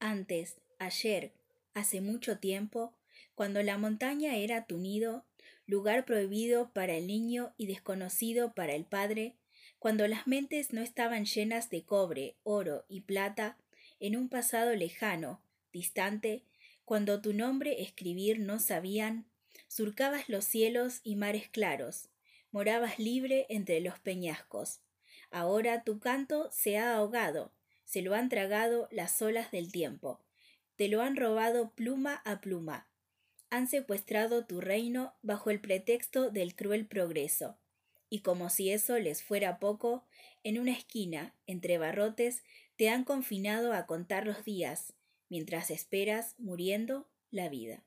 Antes, ayer, hace mucho tiempo, cuando la montaña era tu nido, lugar prohibido para el niño y desconocido para el padre, cuando las mentes no estaban llenas de cobre, oro y plata, en un pasado lejano, distante, cuando tu nombre escribir no sabían, surcabas los cielos y mares claros, morabas libre entre los peñascos. Ahora tu canto se ha ahogado, se lo han tragado las olas del tiempo, te lo han robado pluma a pluma, han secuestrado tu reino bajo el pretexto del cruel progreso. Y como si eso les fuera poco, en una esquina, entre barrotes, te han confinado a contar los días, mientras esperas, muriendo, la vida.